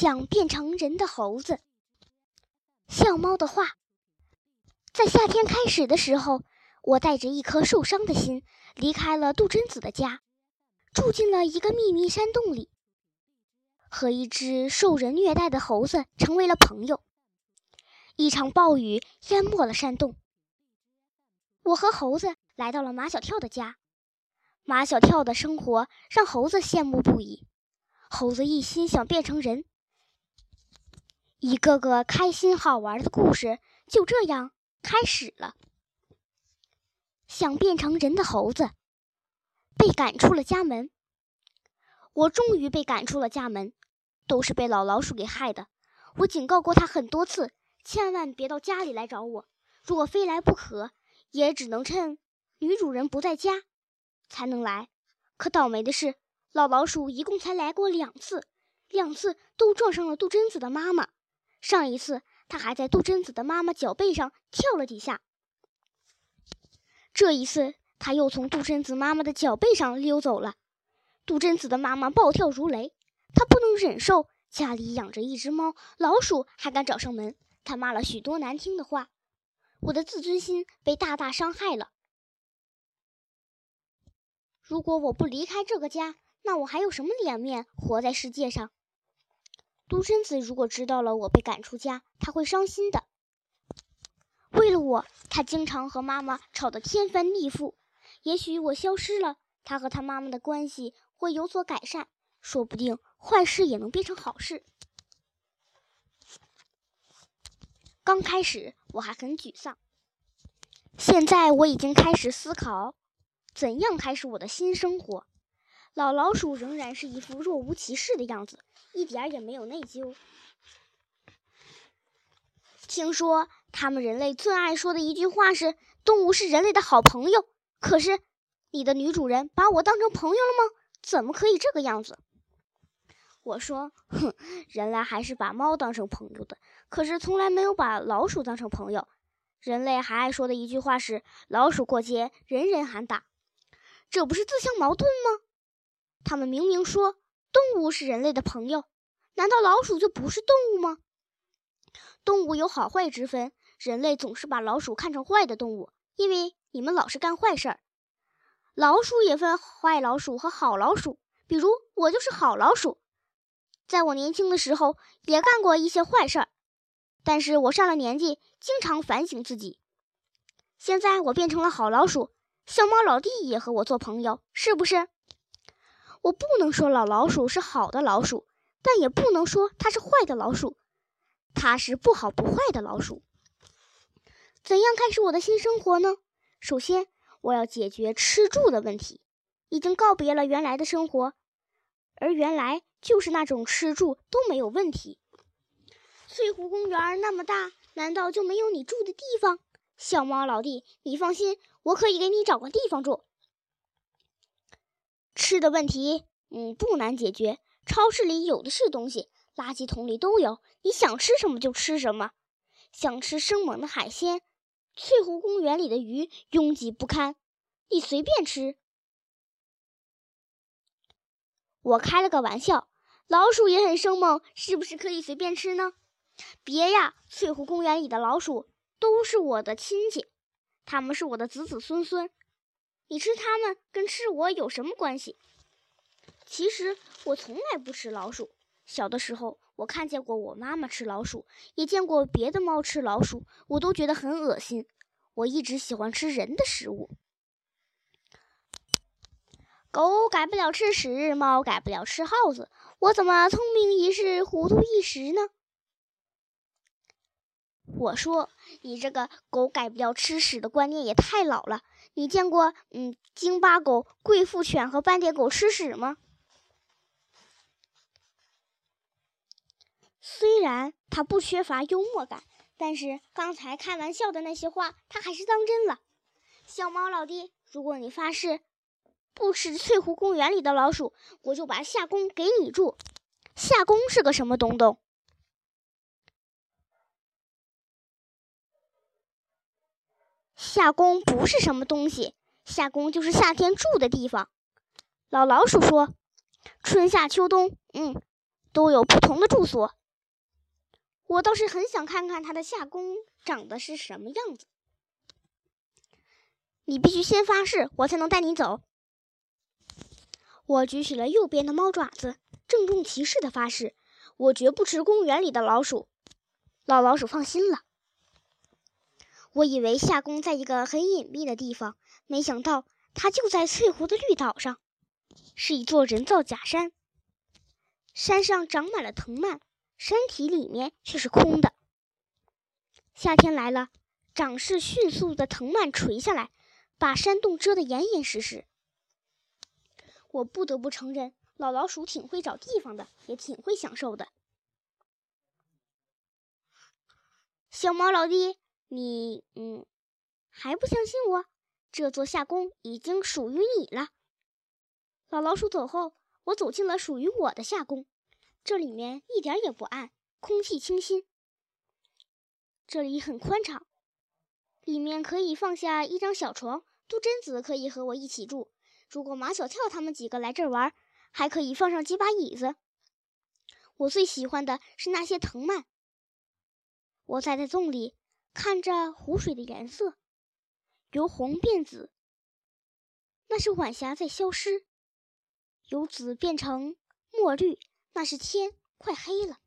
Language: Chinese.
想变成人的猴子。像猫的话，在夏天开始的时候，我带着一颗受伤的心离开了杜真子的家，住进了一个秘密山洞里，和一只受人虐待的猴子成为了朋友。一场暴雨淹没了山洞，我和猴子来到了马小跳的家。马小跳的生活让猴子羡慕不已，猴子一心想变成人。一个个开心好玩的故事就这样开始了。想变成人的猴子被赶出了家门。我终于被赶出了家门，都是被老老鼠给害的。我警告过他很多次，千万别到家里来找我。如果非来不可，也只能趁女主人不在家才能来。可倒霉的是，老老鼠一共才来过两次，两次都撞上了杜真子的妈妈。上一次，他还在杜真子的妈妈脚背上跳了几下。这一次，他又从杜真子妈妈的脚背上溜走了。杜真子的妈妈暴跳如雷，她不能忍受家里养着一只猫，老鼠还敢找上门。她骂了许多难听的话，我的自尊心被大大伤害了。如果我不离开这个家，那我还有什么脸面活在世界上？独生子如果知道了我被赶出家，他会伤心的。为了我，他经常和妈妈吵得天翻地覆。也许我消失了，他和他妈妈的关系会有所改善，说不定坏事也能变成好事。刚开始我还很沮丧，现在我已经开始思考，怎样开始我的新生活。老老鼠仍然是一副若无其事的样子，一点儿也没有内疚。听说他们人类最爱说的一句话是“动物是人类的好朋友”，可是你的女主人把我当成朋友了吗？怎么可以这个样子？我说：“哼，人类还是把猫当成朋友的，可是从来没有把老鼠当成朋友。人类还爱说的一句话是‘老鼠过街，人人喊打’，这不是自相矛盾吗？”他们明明说动物是人类的朋友，难道老鼠就不是动物吗？动物有好坏之分，人类总是把老鼠看成坏的动物，因为你们老是干坏事儿。老鼠也分坏老鼠和好老鼠，比如我就是好老鼠，在我年轻的时候也干过一些坏事儿，但是我上了年纪，经常反省自己。现在我变成了好老鼠，小猫老弟也和我做朋友，是不是？我不能说老老鼠是好的老鼠，但也不能说它是坏的老鼠。它是不好不坏的老鼠。怎样开始我的新生活呢？首先，我要解决吃住的问题。已经告别了原来的生活，而原来就是那种吃住都没有问题。翠湖公园那么大，难道就没有你住的地方？小猫老弟，你放心，我可以给你找个地方住。吃的问题，嗯，不难解决。超市里有的是东西，垃圾桶里都有。你想吃什么就吃什么。想吃生猛的海鲜，翠湖公园里的鱼拥挤不堪，你随便吃。我开了个玩笑，老鼠也很生猛，是不是可以随便吃呢？别呀，翠湖公园里的老鼠都是我的亲戚，他们是我的子子孙孙。你吃它们跟吃我有什么关系？其实我从来不吃老鼠。小的时候，我看见过我妈妈吃老鼠，也见过别的猫吃老鼠，我都觉得很恶心。我一直喜欢吃人的食物。狗改不了吃屎，猫改不了吃耗子，我怎么聪明一世，糊涂一时呢？我说，你这个狗改不了吃屎的观念也太老了。你见过嗯京巴狗、贵妇犬和斑点狗吃屎吗？虽然他不缺乏幽默感，但是刚才开玩笑的那些话，他还是当真了。小猫老弟，如果你发誓不吃翠湖公园里的老鼠，我就把夏宫给你住。夏宫是个什么东东？夏宫不是什么东西，夏宫就是夏天住的地方。老老鼠说：“春夏秋冬，嗯，都有不同的住所。我倒是很想看看他的夏宫长得是什么样子。你必须先发誓，我才能带你走。我举起了右边的猫爪子，郑重其事的发誓，我绝不吃公园里的老鼠。老老鼠放心了。我以为夏宫在一个很隐蔽的地方，没想到它就在翠湖的绿岛上，是一座人造假山。山上长满了藤蔓，山体里面却是空的。夏天来了，长势迅速的藤蔓垂下来，把山洞遮得严严实实。我不得不承认，老老鼠挺会找地方的，也挺会享受的。小猫老弟，你嗯，还不相信我？这座夏宫已经属于你了。老老鼠走后。我走进了属于我的夏宫，这里面一点也不暗，空气清新。这里很宽敞，里面可以放下一张小床，杜真子可以和我一起住。如果马小跳他们几个来这儿玩，还可以放上几把椅子。我最喜欢的是那些藤蔓。我栽在洞里，看着湖水的颜色，由红变紫，那是晚霞在消失。由紫变成墨绿，那是天快黑了。